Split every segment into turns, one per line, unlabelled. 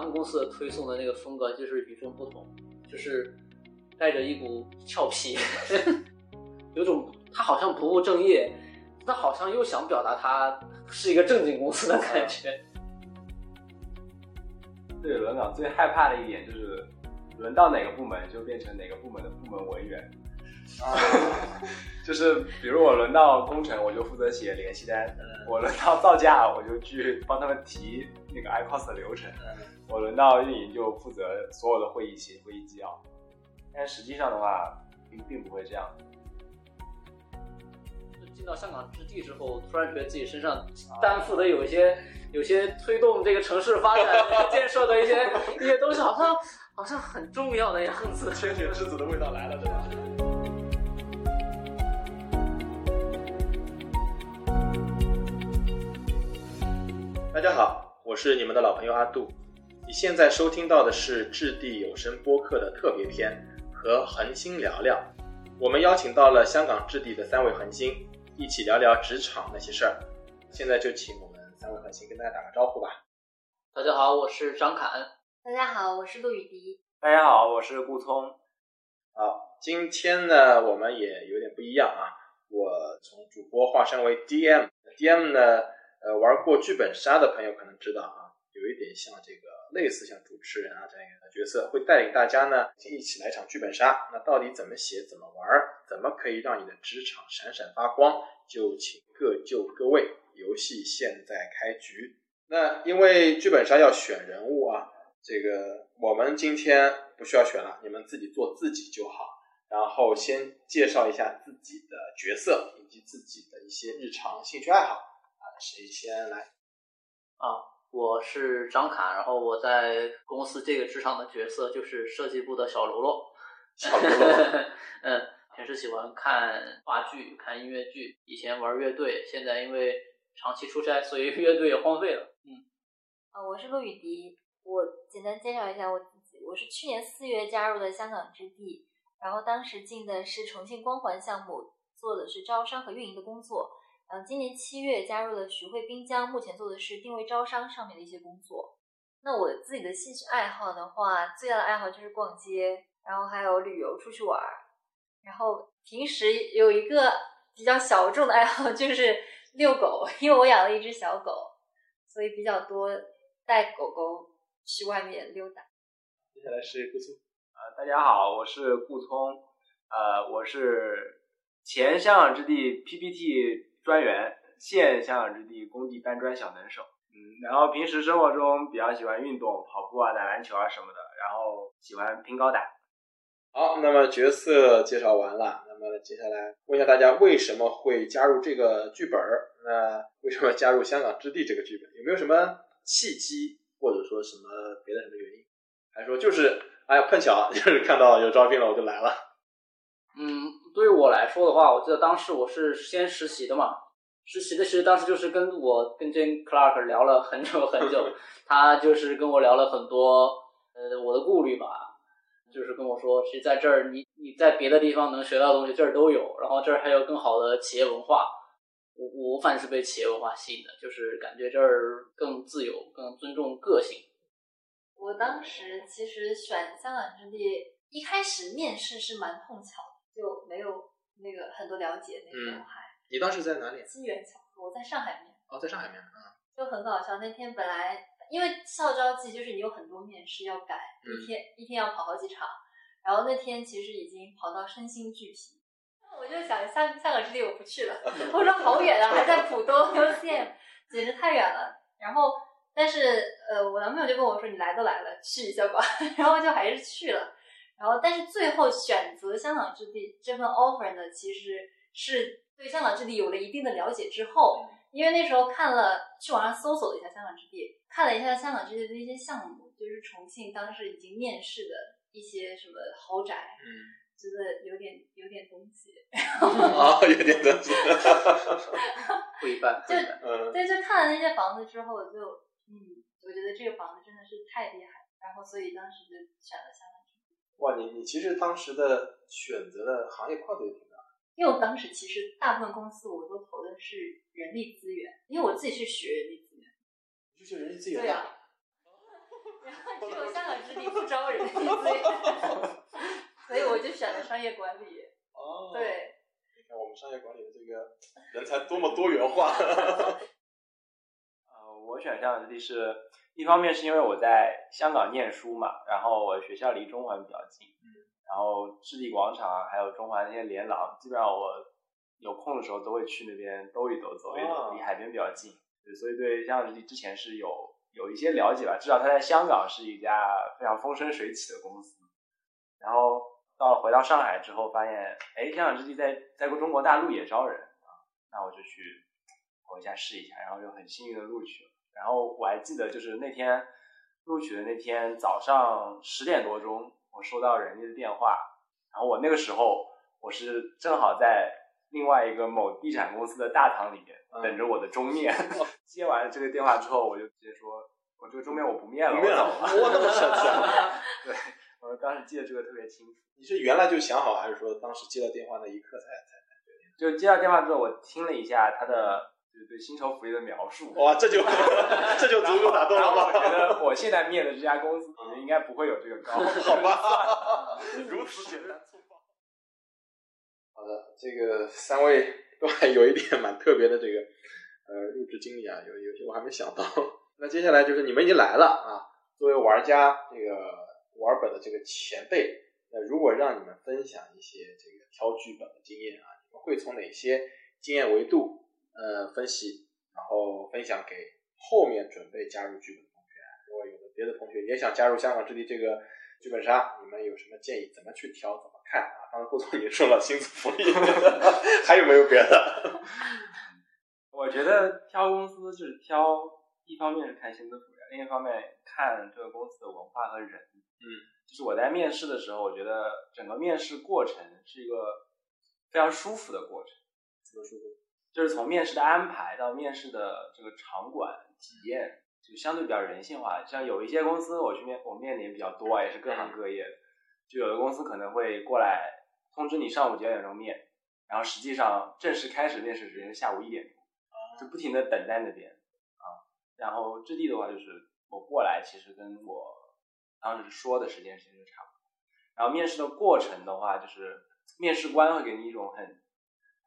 咱们公司的推送的那个风格就是与众不同，就是带着一股俏皮，有种他好像不务正业，他好像又想表达他是一个正经公司的感觉。
对轮岗最害怕的一点就是轮到哪个部门就变成哪个部门的部门文员。啊，就是比如我轮到工程，我就负责写联系单；我轮到造价，我就去帮他们提那个 iCost 的流程；我轮到运营，就负责所有的会议写会议纪要。但实际上的话，并并不会这样。
进到香港之地之后，突然觉得自己身上担负的有一些、有些推动这个城市发展 建设的一些一些东西，好像好像很重要的样子。
天选之子的味道来了，对吧？大家好，我是你们的老朋友阿杜。你现在收听到的是质地有声播客的特别篇和恒星聊聊。我们邀请到了香港置地的三位恒星，一起聊聊职场那些事儿。现在就请我们三位恒星跟大家打个招呼吧。
大家好，我是张侃。
大家好，我是陆雨迪。
大家好，我是顾聪。
好，今天呢，我们也有点不一样啊。我从主播化身为 DM，DM 呢。呃，玩过剧本杀的朋友可能知道啊，有一点像这个类似像主持人啊这样一个角色，会带领大家呢一起来一场剧本杀。那到底怎么写、怎么玩、怎么可以让你的职场闪闪发光？就请各就各位，游戏现在开局。那因为剧本杀要选人物啊，这个我们今天不需要选了，你们自己做自己就好。然后先介绍一下自己的角色以及自己的一些日常兴趣爱好。谁先来？
啊，我是张侃，然后我在公司这个职场的角色就是设计部的小喽啰。
小喽啰，
嗯，平时喜欢看话剧、看音乐剧，以前玩乐队，现在因为长期出差，所以乐队也荒废了。嗯，
啊，我是陆雨迪，我简单介绍一下我自己，我是去年四月加入的香港之地，然后当时进的是重庆光环项目，做的是招商和运营的工作。嗯，今年七月加入了徐汇滨江，目前做的是定位招商上面的一些工作。那我自己的兴趣爱好的话，最大的爱好就是逛街，然后还有旅游出去玩儿。然后平时有一个比较小众的爱好就是遛狗，因为我养了一只小狗，所以比较多带狗狗去外面溜达。
接下来是顾聪，
呃，大家好，我是顾聪，呃，我是前香港之地 PPT。专员，现香港之地工地搬砖小能手，嗯，然后平时生活中比较喜欢运动，跑步啊，打篮球啊什么的，然后喜欢拼高达。
好，那么角色介绍完了，那么接下来问一下大家为什么会加入这个剧本儿？那为什么加入香港之地这个剧本？有没有什么契机，或者说什么别的什么原因？还是说就是哎呀碰巧就是看到有招聘了我就来了？
嗯。对于我来说的话，我记得当时我是先实习的嘛，实习的其实当时就是跟我跟 Jane Clark 聊了很久很久，他就是跟我聊了很多呃我的顾虑吧，就是跟我说，其实在这儿你你在别的地方能学到的东西这儿都有，然后这儿还有更好的企业文化，我我反正是被企业文化吸引的，就是感觉这儿更自由，更尊重个性。
我当时其实选香港之地，一开始面试是蛮碰巧。就没有那个很多了解那时候还。
你当时在哪里？
机缘巧合，我在上海面。
哦，在上海面啊。
就很搞笑，那天本来因为校招季就是你有很多面试要改，一天一天要跑好几场，然后那天其实已经跑到身心俱疲，我就想下下个之地我不去了，我说好远啊，还在浦东 UCM，简直太远了。然后但是呃，我男朋友就跟我说你来都来了，去一下吧，然后就还是去了。然后，但是最后选择香港置地这份 offer 呢，其实是对香港置地有了一定的了解之后，因为那时候看了去网上搜索了一下香港置地，看了一下香港置地的一些项目，就是重庆当时已经面试的一些什么豪宅，嗯，觉得有点有点东西，
啊，有点东西，
不一般，
就对，就看了那些房子之后，就嗯，我觉得这个房子真的是太厉害，然后所以当时就选了香港。
哇，你你其实当时的选择的行业跨度也挺大，
因为我当时其实大部分公司我都投的是人力资源，因为我自己是学人力资源，
你是学人力资源
对呀，然后只有香港之地不招人力资源，所以我就选了商业管理。
哦，
对，
你看我们商业管理的这个人才多么多元化。
呃，我选香港置地是一方面是因为我在香港念书嘛，然后我学校离中环比较近，
嗯，
然后置地广场啊，还有中环那些连廊，基本上我有空的时候都会去那边兜一兜、走一走，
哦
离海边比较近，对，所以对香港置地之前是有有一些了解吧，至少它在香港是一家非常风生水起的公司。然后到了回到上海之后，发现哎，香港置地在在中国大陆也招人啊，那我就去投一下试一下，然后就很幸运的录取了。然后我还记得就是那天录取的那天早上十点多钟，我收到人家的电话，然后我那个时候我是正好在另外一个某地产公司的大堂里面
嗯
等着我的终面。接完了这个电话之后，我就直接说，我这个终面我不面了，
不面了
我走了。
哇那么神奇啊
对，我当时记得这个特别清楚。
你是原来就想好，还是说当时接到电话那一刻才才？
就接到电话之后，我听了一下他的就是对薪酬福利的描述，
哇，这就 这就足够打动了
吧我觉？得我现在面的这家公司，我觉得应该不会有这个高。
好吧，如此简单粗暴。好的，这个三位都还有一点蛮特别的这个呃入职经历啊，有有些我还没想到。那接下来就是你们已经来了啊，作为玩家这个玩本的这个前辈，那如果让你们分享一些这个挑剧本的经验啊，你们会从哪些经验维度呃分析，然后分享给后面准备加入剧本的同学？如果有的别的同学也想加入香港之地这个剧本杀，你们有什么建议？怎么去挑？怎么看啊？刚才顾总已经说了薪资福利，还有没有别的？
我觉得挑公司就是挑，一方面是看薪资福利，另一方面看这个公司的文化和人。
嗯，
就是我在面试的时候，我觉得整个面试过程是一个非常舒服的过程。
怎么舒服？
就是从面试的安排到面试的这个场馆体验，就相对比较人性化。像有一些公司，我去面我面的也比较多啊，也是各行各业的。就有的公司可能会过来通知你上午几点钟面，然后实际上正式开始面试时间是下午一点钟，就不停的等在那边啊。然后质地的话，就是我过来其实跟我当时说的时间其实就差不多。然后面试的过程的话，就是面试官会给你一种很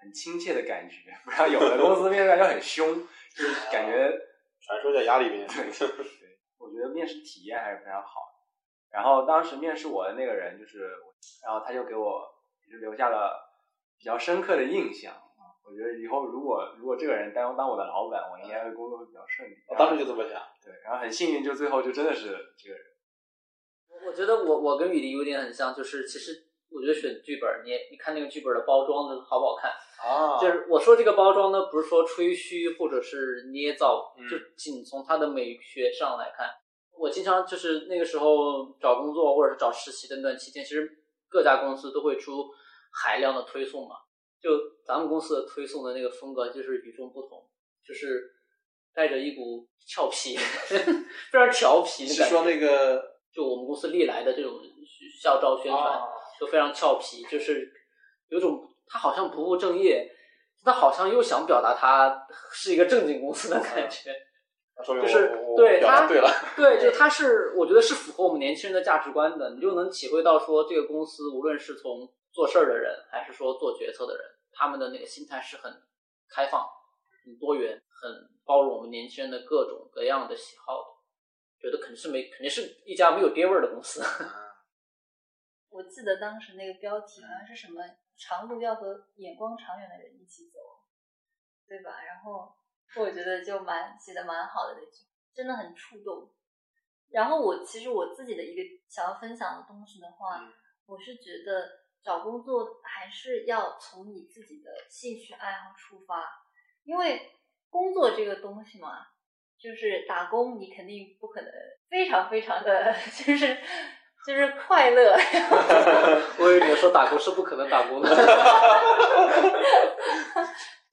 很亲切的感觉，不然有的公司面试官就很凶，就是感觉
传说在压力面。
对对，我觉得面试体验还是非常好的。然后当时面试我的那个人就是，然后他就给我就留下了比较深刻的印象。我觉得以后如果如果这个人当当我的老板，我应该会工作会比较顺利。
我当时就这么想。
对，然后很幸运，就最后就真的是这个人。
我觉得我我跟雨林有点很像，就是其实我觉得选剧本，你你看那个剧本的包装的好不好看，
啊
就是我说这个包装呢，不是说吹嘘或者是捏造，
嗯
就仅从它的美学上来看。我经常就是那个时候找工作或者是找实习的那段期间，其实各家公司都会出海量的推送嘛。就咱们公司的推送的那个风格就是与众不同，就是带着一股俏皮，非常调皮的感觉。
是说那个
就我们公司历来的这种校招宣传，
啊
都非常俏皮，就是有种他好像不务正业，他好像又想表达他是一个正经公司的感觉。就是对他
对了。
对，就他是我觉得是符合我们年轻人的价值观的，你就能体会到说这个公司无论是从做事儿的人，还是说做决策的人，他们的那个心态是很开放、很多元、很包容我们年轻人的各种各样的喜好的。觉得肯定是没，肯定是一家没有爹味儿的公司。
我记得当时那个标题好像是什么“长路要和眼光长远的人一起走”，对吧？然后我觉得就蛮写的蛮好的那句，真的很触动。然后我其实我自己的一个想要分享的东西的话，
嗯
我是觉得找工作还是要从你自己的兴趣爱好出发，因为工作这个东西嘛，就是打工，你肯定不可能非常非常的 就是就是快乐。
我以为你要说打工是不可能打工的。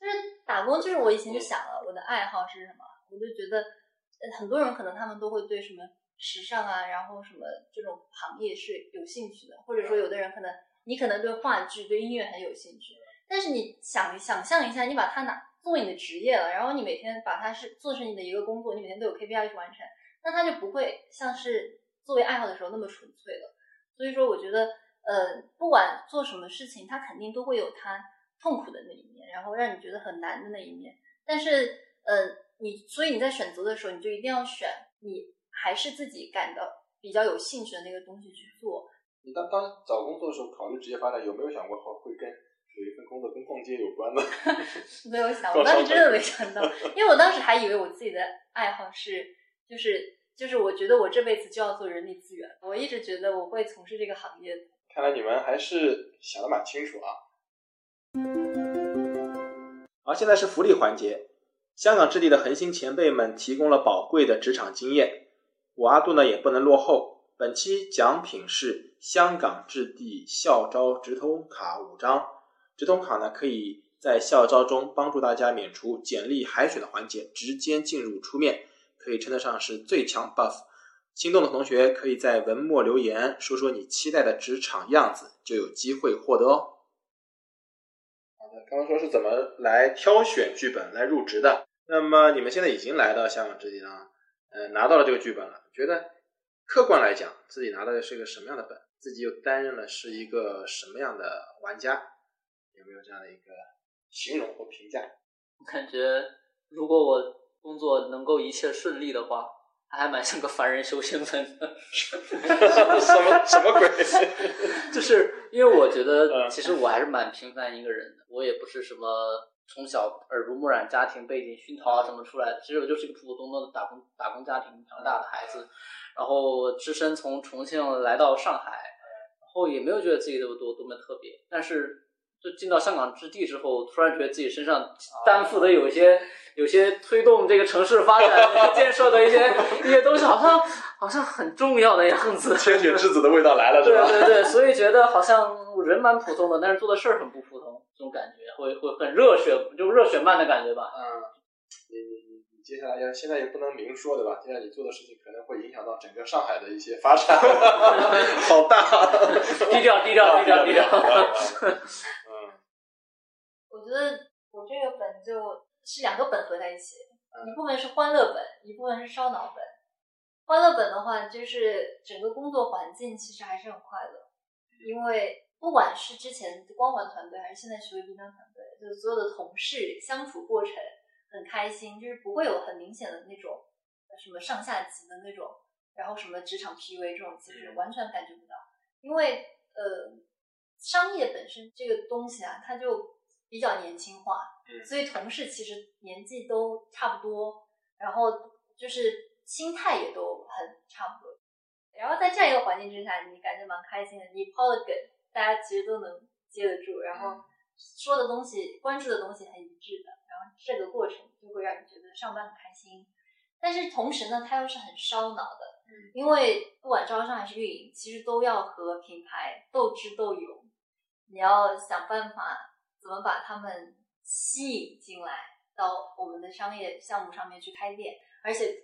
就是打工，就是我以前就想了，我的爱好是什么，我就觉得呃很多人可能他们都会对什么时尚啊，然后什么这种行业是有兴趣的，或者说有的人可能你可能对话剧、对音乐很有兴趣，但是你想想象一下，你把它拿作为你的职业了，然后你每天把它是做成你的一个工作，你每天都有 KPI 去完成，那它就不会像是作为爱好的时候那么纯粹了。所以说，我觉得，呃，不管做什么事情，它肯定都会有它痛苦的那一面，然后让你觉得很难的那一面。但是，呃，你所以你在选择的时候，你就一定要选你还是自己感到比较有兴趣的那个东西去做。
你当当找工作的时候，考虑职业发展，有没有想过会会跟有一份工作跟逛街有关的？
没有想，我当时真的没想到，因为我当时还以为我自己的爱好是，就是就是我觉得我这辈子就要做人力资源，我一直觉得我会从事这个行业。
看来你们还是想的蛮清楚啊。好，现在是福利环节，香港置地的恒星前辈们提供了宝贵的职场经验，我阿杜呢也不能落后。本期奖品是香港置地校招直通卡五张，直通卡呢可以在校招中帮助大家免除简历海选的环节，直接进入初面，可以称得上是最强 buff。心动的同学可以在文末留言，说说你期待的职场样子，就有机会获得哦。好的，刚刚说是怎么来挑选剧本来入职的，那么你们现在已经来到香港置地了，呃，拿到了这个剧本了，觉得？客观来讲，自己拿到的是一个什么样的本，自己又担任了是一个什么样的玩家，有没有这样的一个形容或评价？
我感觉，如果我工作能够一切顺利的话，他还蛮像个凡人修仙粉的。
什么什么鬼？
就是因为我觉得，其实我还是蛮平凡一个人的，我也不是什么。从小耳濡目染，家庭背景熏陶啊什么出来的，其实我就是一个普普通通的打工打工家庭长大的孩子，然后只身从重庆来到上海，然后也没有觉得自己有多多么特别，但是就进到香港之地之后，突然觉得自己身上担负的有一些有些推动这个城市发展建设的一些一些东西，好像好像很重要的样子。
千雪之子的味道来了？
对对对，所以觉得好像人蛮普通的，但是做的事儿很不普通。这种感觉会会很热血，就热血漫的感觉吧。
嗯，你你你你接下来要现在也不能明说对吧？现在你做的事情可能会影响到整个上海的一些发展，好大，
低调低调低调低调。
嗯，
我觉得我这个本就是两个本合在一起，一部分是欢乐本，一部分是烧脑本。欢乐本的话，就是整个工作环境其实还是很快乐，因为。不管是之前光环团队，还是现在徐汇滨江团队，就是所有的同事相处过程很开心，就是不会有很明显的那种什么上下级的那种，然后什么职场 PUA 这种，其实完全感觉不到。因为呃，商业本身这个东西啊，它就比较年轻化，所以同事其实年纪都差不多，然后就是心态也都很差不多。然后在这样一个环境之下，你感觉蛮开心的，你抛的梗。大家其实都能接得住，然后说的东西、关注的东西很一致的，然后这个过程就会让你觉得上班很开心。但是同时呢，它又是很烧脑的，嗯，因为不管招商还是运营，其实都要和品牌斗智斗勇，你要想办法怎么把他们吸引进来到我们的商业项目上面去开店，而且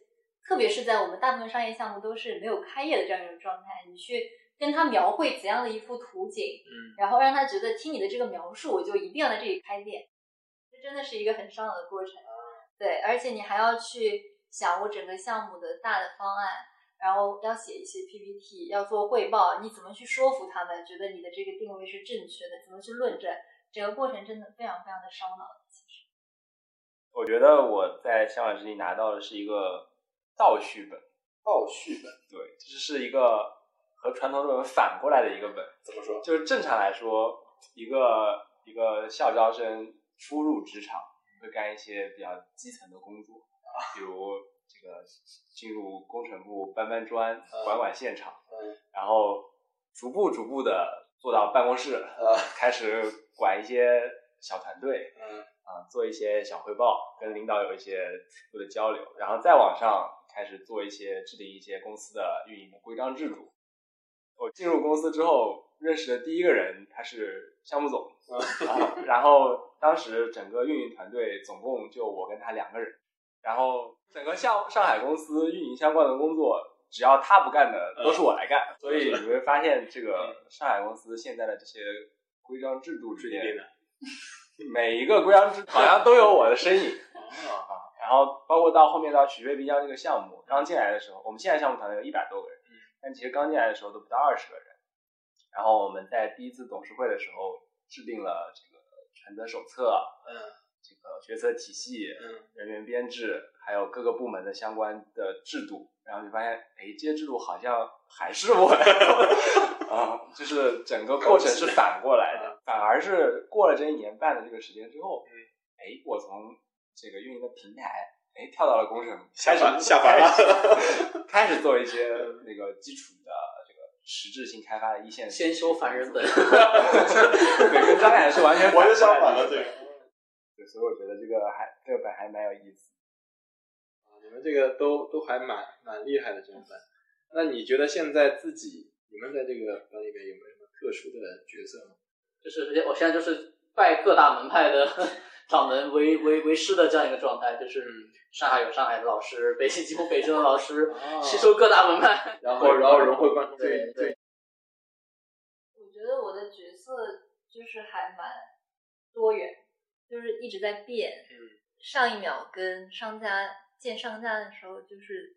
特别是在我们大部分商业项目都是没有开业的这样一种状态，你去。跟他描绘怎样的一幅图景，嗯，然后让他觉得听你的这个描述，我就一定要在这里开店，这真的是一个很烧脑的过程，对，而且你还要去想我整个项目的大的方案，然后要写一些 PPT，要做汇报，你怎么去说服他们，觉得你的这个定位是正确的，怎么去论证，整个过程真的非常非常的烧脑。其实，
我觉得我在香港之地拿到的是一个倒叙本，
倒叙本，
对，这是一个。和传统论文反过来的一个本，
怎么说？
就是正常来说，一个一个校招生初入职场，会干一些比较基层的工作，比如这个进入工程部搬搬砖、管管现场，然后逐步逐步的做到办公室，开始管一些小团队，啊，做一些小汇报，跟领导有一些初步的交流，然后再往上开始做一些制定一些公司的运营的规章制度。我进入公司之后认识的第一个人，他是项目总，然后当时整个运营团队总共就我跟他两个人，然后整个上上海公司运营相关的工作，只要他不干的，都是我来干。所以你会发现，这个上海公司现在的这些规章制度里面，每一个规章制好像都有我的身影啊。然后包括到后面到许悦滨江这个项目刚进来的时候，我们现在项目团队有一百多个人。但其实刚进来的时候都不到二十个人。然后我们在第一次董事会的时候制定了这个权责手册，
嗯
这个决策体系、
嗯
人员编制，还有各个部门的相关的制度，然后就发现，哎，这些制度好像还是我 啊，就是整个过程是反过来的，反而是过了这一年半的这个时间之后，
嗯，
哎，我从这个运营的平台，哎，跳到了工程，
下
开始
凡下凡了，
开始做一些那个基础的这个实质性开发的一线，
先修凡人本，
对，跟张凯是完全
完全相反
的
这个。
对，所以我觉得这个还这个本还蛮有意思。
啊，你们这个都都还蛮蛮厉害的这种本。那你觉得现在自己，你们在这个班里面有没有什么特殊的角色吗？
就是我现在就是拜各大门派的 掌门为为为师的这样一个状态，就是
嗯
上海有上海的老师，北京有北京的老师，
啊
吸收各大门派。
然后然后融会贯通，
对
对，
我觉得我的角色就是还蛮多元，就是一直在变。
嗯
上一秒跟商家见商家的时候就是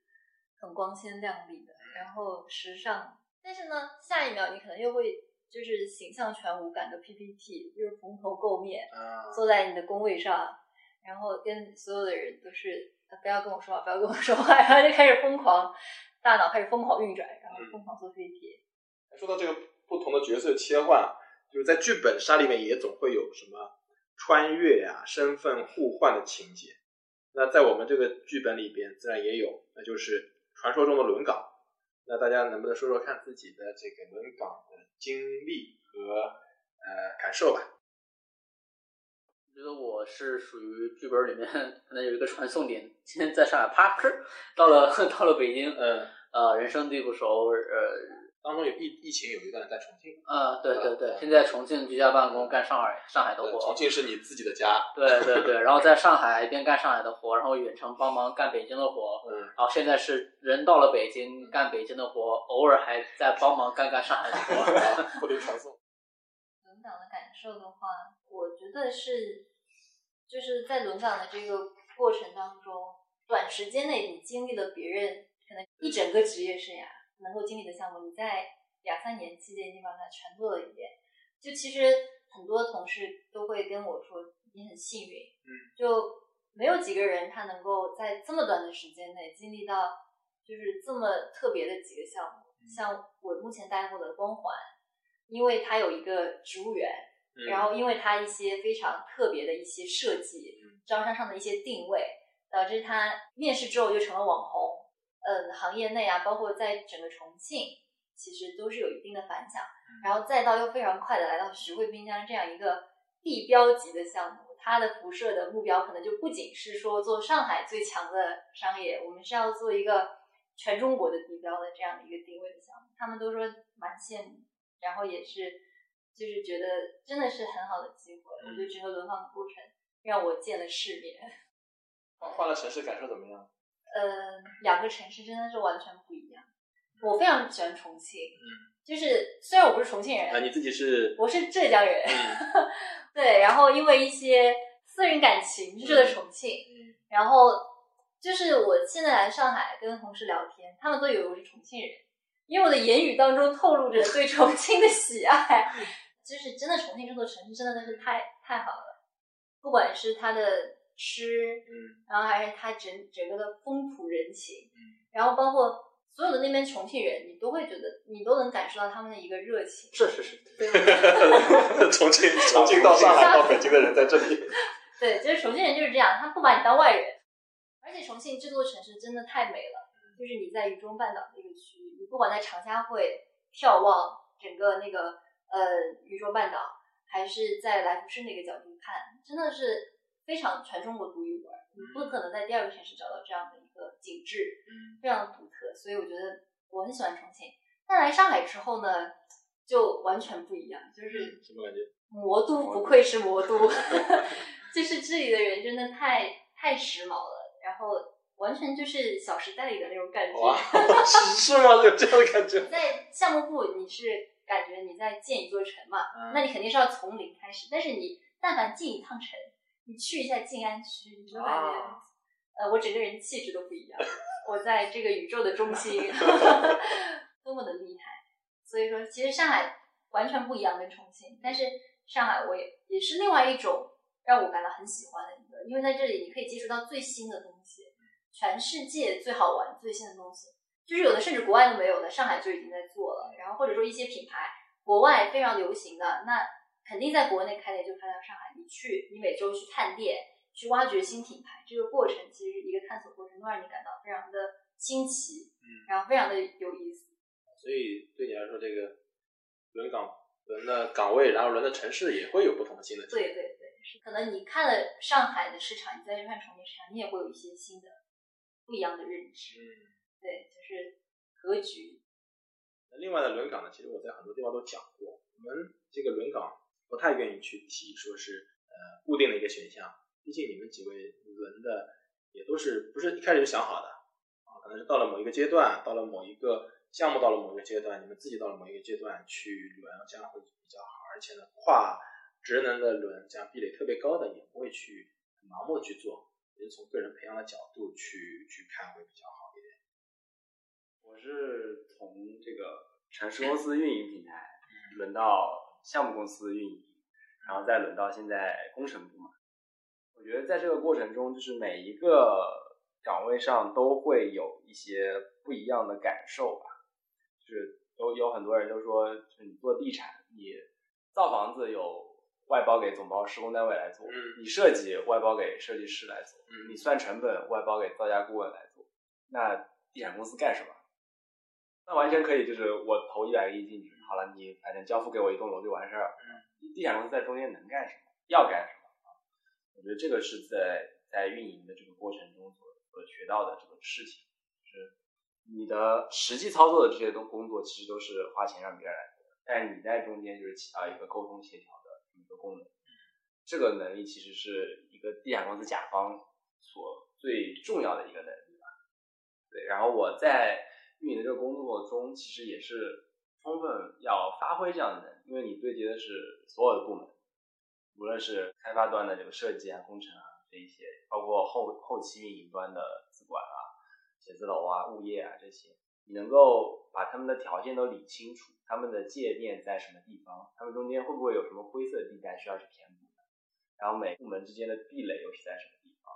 很光鲜亮丽的，然后时尚，但是呢，下一秒你可能又会就是形象全无感的 PPT，就是蓬头垢面，
啊，
坐在你的工位上，然后跟所有的人都是呃不要跟我说话，不要跟我说话，然后就开始疯狂，大脑开始疯狂运转，然后疯狂做 PPT。
说到这个不同的角色切换啊，就是在剧本杀里面也总会有什么穿越呀、身份互换的情节。那在我们这个剧本里边，自然也有，那就是传说中的轮岗。那大家能不能说说看自己的这个轮岗的经历和呃感受吧？
我觉得我是属于剧本里面可能有一个传送点，今天在上海啪哧 到了到了北京，
嗯，
呃，人生地不熟，呃
当中有疫疫情有一段在重庆，
嗯，对对
嗯
对，现在重庆居家办公干上海上海的
呃
活，
重庆是你自己的家，
对对对，然后在上海一边干上海的活，然后远程帮忙干北京的活，
嗯，
然后现在是人到了北京干北京的活，偶尔还在帮忙干干上海的活。
不留传送。
轮岗的感受的话，我觉得是就是在轮岗的这个过程当中，短时间内你经历了别人可能一整个职业生涯能够经历的项目，你在两三年期间你把它全做了一遍。就其实很多同事都会跟我说，你很幸运，
嗯，
就没有几个人他能够在这么短的时间内经历到就是这么特别的几个项目。像我目前待过的光环，因为它有一个植物园，
嗯
然后因为它一些非常特别的一些设计，招商上的一些定位，导致它面试之后就成了网红。嗯，行业内啊，包括在整个重庆，其实都是有一定的反响。然后再到又非常快的来到徐汇滨江这样一个地标级的项目，它的辐射的目标可能就不仅是说做上海最强的商业，我们是要做一个全中国的地标的这样的一个定位的项目。他们都说蛮羡慕，然后也是就是觉得真的是很好的机会。我觉得整个轮放的过程让我见了世面。
换换了城市感受怎么样？
呃，两个城市真的是完全不一样。我非常喜欢重庆，
嗯，
就是虽然我不是重庆人，
啊，你自己是
我是浙江人，
嗯。
对，然后因为一些私人感情去了重庆，
嗯。
然后就是我现在来上海跟同事聊天，他们都以为我是重庆人，因为我的言语当中透露着对重庆的喜爱，就是真的重庆这座城市真的是太太好了，不管是它的吃，
嗯。
然后还是它整整个的风土人情，
嗯，
然后包括所有的那边重庆人，你都会觉得你都能感受到他们的一个热情，
是是是，
对？
重庆重庆到上海到北京的人在这里，
对，就是重庆人就是这样，他不把你当外人。而且重庆这座城市真的太美了，就是你在渝中半岛这个区域，你不管在长沙会眺望整个那个呃渝中半岛，还是在来福士那个角度看，真的是非常全中国独一无二。你不可能在第二个城市找到这样的一个景致，
嗯
非常独特。所以我觉得我很喜欢重庆。但来上海之后呢，就完全不一样，就是
什么感觉？
魔都不愧是魔都，就是这里的人真的太太时髦了，然后完全就是《小时代》里的那种感觉。
哇，是是吗？有这样的感觉？
在项目部，你是感觉你在建一座城嘛，
嗯
那你肯定是要从零开始。但是你但凡进一趟城，你去一下静安区，你就感觉，
啊
呃，我整个人气质都不一样。我在这个宇宙的中心，多么的厉害。所以说，其实上海完全不一样跟重庆，但是上海我也也是另外一种让我感到很喜欢的一个，因为在这里你可以接触到最新的东西，全世界最好玩、最新的东西，就是有的甚至国外都没有的，上海就已经在做了。然后或者说一些品牌，国外非常流行的，那肯定在国内开店就开到上海。你去，你每周去探店，去挖掘新品牌，这个过程其实一个探索过程，都让你感到非常的新奇，
嗯，
然后非常的有意思。
所以对你来说，这个轮岗轮的岗位，然后轮的城市也会有不同的新的。
对对对，是可能你看了上海的市场，你再去看重庆市场，你也会有一些新的不一样的认知。
嗯，
对，就是格局。
那另外的轮岗呢，其实我在很多地方都讲过，我们这个轮岗不太愿意去提，说是呃固定的一个选项，毕竟你们几位轮的也都是不是一开始就想好的啊，可能是到了某一个阶段，到了某一个项目到了某一个阶段，你们自己到了某一个阶段去轮，这样会比较好，而且呢跨职能的轮，这样壁垒特别高的也不会去盲目的去做，也是从个人培养的角度去去看会比较好一点。
我是从这个城市公司运营平台轮到项目公司运营，然后再轮到现在工程部嘛。我觉得在这个过程中，就是每一个岗位上都会有一些不一样的感受吧。就是有有很多人就说，就是你做地产，你造房子有外包给总包施工单位来做，
嗯
你设计外包给设计师来做，
嗯
你算成本外包给造价顾问来做，那地产公司干什么？那完全可以，就是我投一百个亿进去，好了，你反正交付给我一栋楼就完事儿。
嗯，
地产公司在中间能干什么？要干什么啊？我觉得这个是在在运营的这个过程中所所学到的这个事情，就是你的实际操作的这些东工作，其实都是花钱让别人来做的，但是你在中间就是起到一个沟通协调的一个功能。这个能力其实是一个地产公司甲方所最重要的一个能力吧。对，然后我在运营的这个工作中，其实也是充分要发挥这样的能力，因为你对接的是所有的部门，无论是开发端的这个设计啊、工程啊这一些，包括后后期运营端的资管啊、写字楼啊、物业啊这些，你能够把他们的条件都理清楚，他们的界面在什么地方，他们中间会不会有什么灰色地带需要去填补的，然后每部门之间的壁垒又是在什么地方，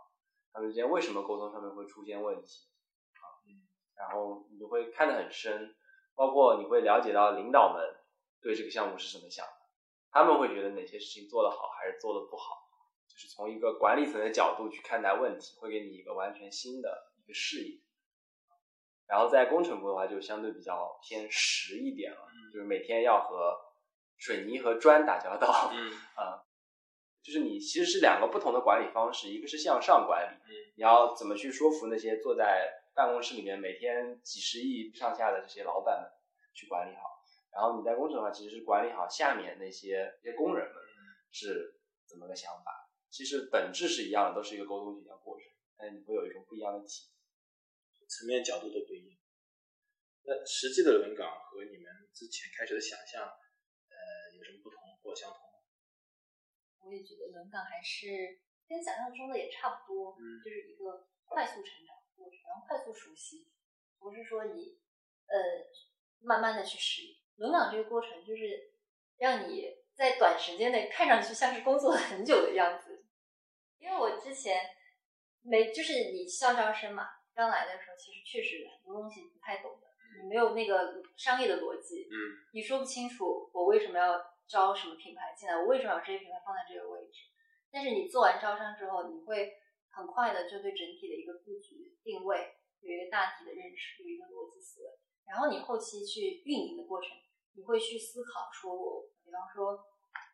他们之间为什么沟通上面会出现问题？然后你就会看得很深，包括你会了解到领导们对这个项目是怎么想的，他们会觉得哪些事情做得好还是做得不好，就是从一个管理层的角度去看待问题，会给你一个完全新的一个视野。然后在工程部的话，就相对比较偏实一点了，就是每天要和水泥和砖打交道，
嗯
啊，就是你其实是两个不同的管理方式，一个是向上管理，
嗯，
你要怎么去说服那些坐在办公室里面每天几十亿上下的这些老板们去管理好，然后你在工程的话，其实是管理好下面那些一些工人们是怎么个想法，其实本质是一样的，都是一个沟通协调过程，但是你会有一种不一样的体验。
层面角度都不一样。那实际的轮岗和你们之前开始的想象，呃，有什么不同或相同？
我也觉得轮岗还是跟想象中的也差不多，
嗯
就是一个快速成长的过程，快速熟悉，不是说你呃慢慢的去适应。轮岗这个过程就是让你在短时间内看上去像是工作了很久的样子。因为我之前没就是你校招生嘛，刚来的时候其实确实很多东西不太懂的，你没有那个商业的逻辑，
嗯
你说不清楚我为什么要招什么品牌进来，我为什么要把这些品牌放在这个位置。但是你做完招商之后，你会很快的就对整体的一个布局定位有一个大体的认识，有一个逻辑思维。然后你后期去运营的过程，你会去思考说我，比方说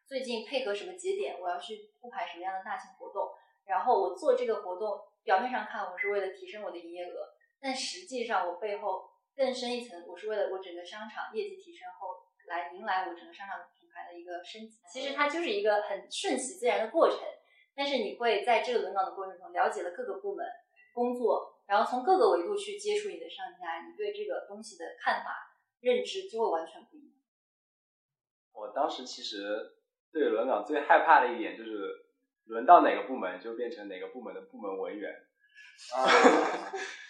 最近配合什么节点，我要去铺排什么样的大型活动，然后我做这个活动，表面上看我是为了提升我的营业额，但实际上我背后更深一层，我是为了我整个商场业绩提升后，来迎来我整个商场品牌的一个升级。其实它就是一个很顺其自然的过程，但是你会在这个轮岗的过程中了解了各个部门工作，然后从各个维度去接触你的上家，你对这个东西的看法、认知就会完全不一样。
我当时其实对轮岗最害怕的一点就是，轮到哪个部门就变成哪个部门的部门文员，
啊，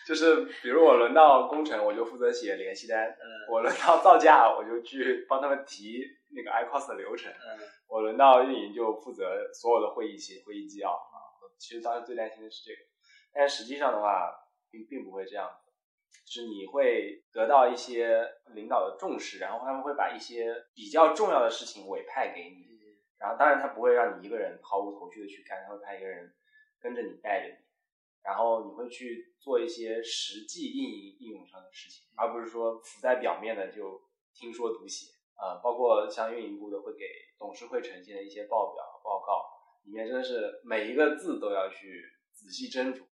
就是比如我轮到工程，我就负责写联系单；
嗯
我轮到造价，我就去帮他们提那个 iCos 的流程；
嗯
我轮到运营就负责所有的会议写会议纪要啊。其实当时最担心的是这个，但实际上的话，并并不会这样。就是你会得到一些领导的重视，然后他们会把一些比较重要的事情委派给你，然后当然他不会让你一个人毫无头绪的去干，他会派一个人跟着你带着你，然后你会去做一些实际应用应用上的事情，而不是说浮在表面的就听说读写啊、包括像运营部的会给董事会呈现的一些报表报告，里面真的是每一个字都要去仔细斟酌。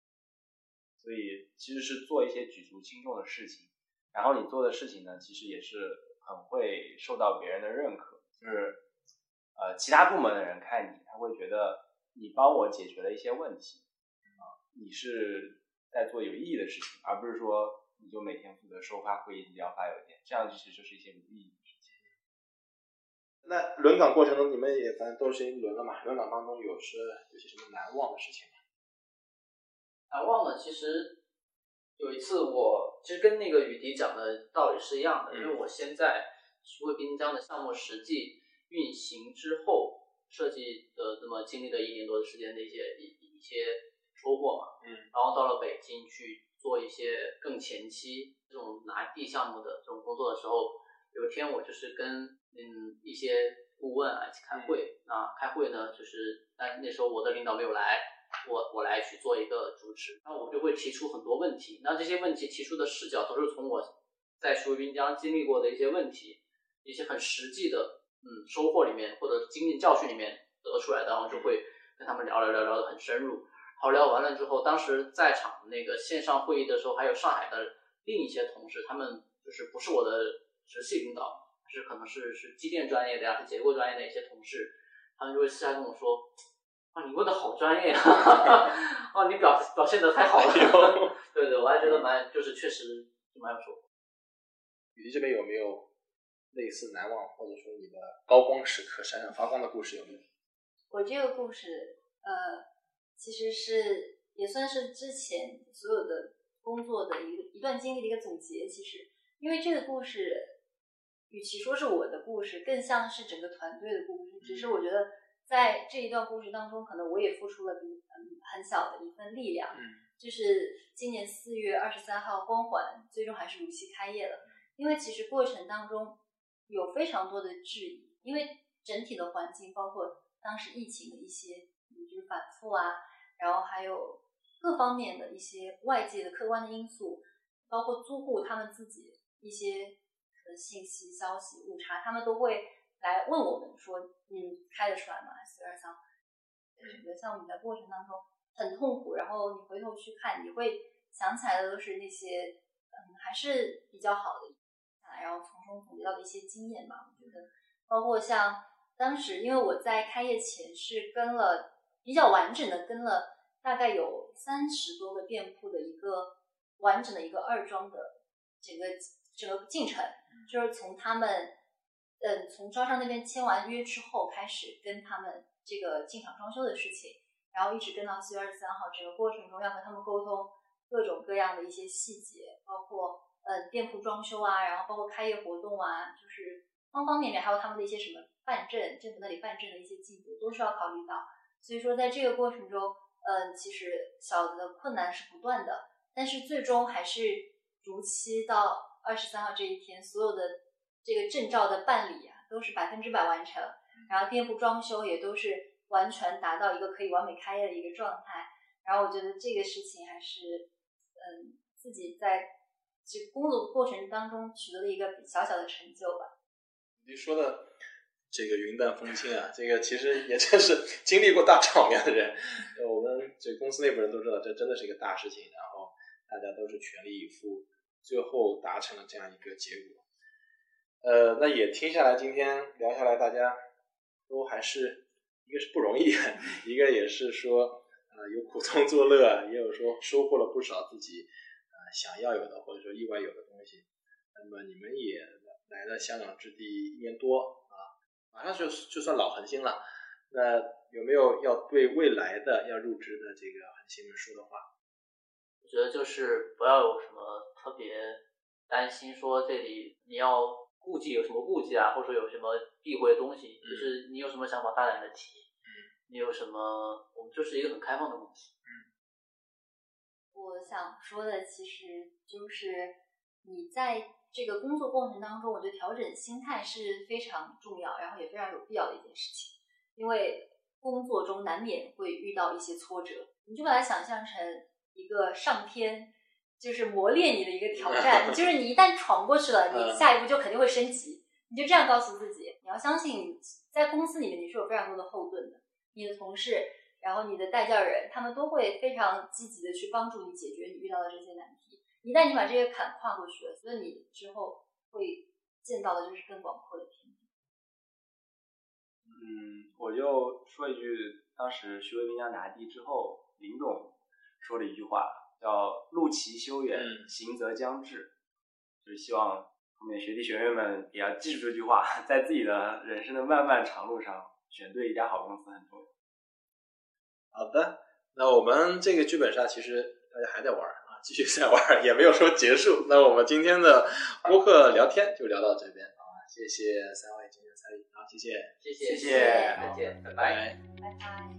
所以其实是做一些举足轻重的事情，然后你做的事情呢，其实也是很会受到别人的认可，就是呃其他部门的人看你，他会觉得你帮我解决了一些问题、你是在做有意义的事情，而不是说你就每天负责收发会议纪要发邮件，这样其实就是一些无意义的事情。
那轮岗过程中，你们也反正都是一轮了嘛？轮岗当中有是有些什么难忘的事情吗？
难忘的，其实有一次我其实跟那个雨迪讲的道理是一样的，
嗯
因为我先在徐汇滨江的项目实际运行之后，设计的那么经历了一年多的时间的一些一一些收获嘛，
嗯，
然后到了北京去做一些更前期这种拿地项目的这种工作的时候，有一天我就是跟嗯一些顾问啊一起开会，那开会呢就是但那时候我的领导没有来，我我来去做一个主持，那我就会提出很多问题，那这些问题提出的视角都是从我在徐汇滨江经历过的一些问题，一些很实际的嗯收获里面或者经验教训里面得出来的，然后就会跟他们聊聊聊聊的很深入。好聊完了之后，当时在场那个线上会议的时候，还有上海的另一些同事，他们就是不是我的直系领导，是可能是是机电专业的呀，是结构专业的一些同事，他们就会私下跟我说：“啊，你问的好专业啊，哦，你表表现的太好了。对对，我还觉得蛮就是确实蛮有收获。
雨迪这边有没有类似难忘，或者说你的高光时刻、闪闪发光的故事有没有？
我这个故事，呃，其实是也算是之前所有的工作的一个一段经历的一个总结。其实，因为这个故事，与其说是我的故事，更像是整个团队的故事。只是我觉得，在这一段故事当中，可能我也付出了比嗯很小的一份力量。
嗯
就是今年四月二十三号，光环最终还是如期开业了。因为其实过程当中有非常多的质疑，因为整体的环境，包括当时疫情的一些反复啊，然后还有各方面的一些外界的客观的因素，包括租户他们自己一些信息消息误差，他们都会来问我们说，嗯，开得出来吗？四月二三号，整个项目在过程当中很痛苦，然后你回头去看，你会想起来的都是那些嗯还是比较好的，然后从中总结到的一些经验吧。我觉得，包括像当时，因为我在开业前是跟了比较完整的跟了大概有三十多个店铺的一个完整的一个二装的整个整个进程，就是从他们嗯从招商那边签完约之后开始跟他们这个进场装修的事情，然后一直跟到四月二十三号，整个过程中要和他们沟通各种各样的一些细节，包括嗯店铺装修啊，然后包括开业活动啊，就是方方面面，还有他们的一些什么办证，政府那里办证的一些进度，都是要考虑到。所以说，在这个过程中，嗯，其实小的困难是不断的，但是最终还是如期到二十三号这一天，所有的这个证照的办理啊，都是百分之百完成，然后店铺装修也都是完全达到一个可以完美开业的一个状态。然后我觉得这个事情还是，嗯，自己在这工作过程当中取得了一个小小的成就吧。
你说的这个云淡风轻啊，这个其实也真是经历过大场面的人。我们这公司内部人都知道，这真的是一个大事情，然后大家都是全力以赴，最后达成了这样一个结果。呃，那也听下来，今天聊下来，大家都还是一个是不容易，一个也是说呃有苦中作乐，也有说收获了不少自己呃想要有的或者说意外有的东西。那么你们也来了香港置地一年多，马上就就算老恒星了。那有没有要对未来的要入职的这个恒星们说的话？
我觉得就是不要有什么特别担心，说这里你要顾忌有什么顾忌啊，或者说有什么避讳的东西，就是你有什么想法大胆的提，你有什么，我们就是一个很开放的公司。
我想说的其实就是你在这个工作过程当中，我觉得调整心态是非常重要，然后也非常有必要的一件事情。因为工作中难免会遇到一些挫折，你就把它想象成一个上天就是磨练你的一个挑战，就是你一旦闯过去了，你下一步就肯定会升级。你就这样告诉自己，你要相信，在公司里面你是有非常多的后盾的，你的同事。然后你的带教人，他们都会非常积极的去帮助你解决你遇到的这些难题。一旦你把这些坎跨过去了，所以你之后会见到的就是更广阔的天地。
嗯，我就说一句，当时徐渭兵将拿地之后，林总说了一句话，叫“路其修远，行则将至”，就是希望后面学弟学妹们也要记住这句话，在自己的人生的漫漫长路上，选对一家好公司很重要。
好的，那我们这个剧本杀其实大家还在玩啊，继续再玩，也没有说结束。那我们今天的播客聊天就聊到这边啊，谢谢三位今天参与，好，谢谢，
谢谢，
谢谢，
再见，
拜
拜，
拜拜。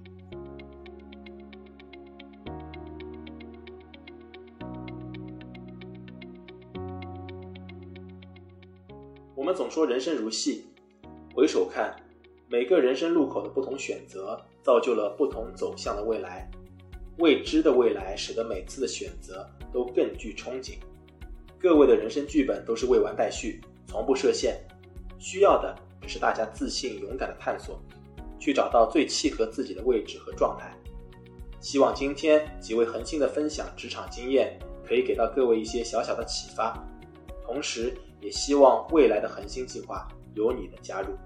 我们总说人生如戏，回首看。每个人生路口的不同选择，造就了不同走向的未来。未知的未来，使得每次的选择都更具憧憬。各位的人生剧本都是未完待续，从不设限。需要的只是大家自信、勇敢的探索，去找到最契合自己的位置和状态。希望今天几位恒星的分享职场经验，可以给到各位一些小小的启发。同时，也希望未来的恒星计划有你的加入。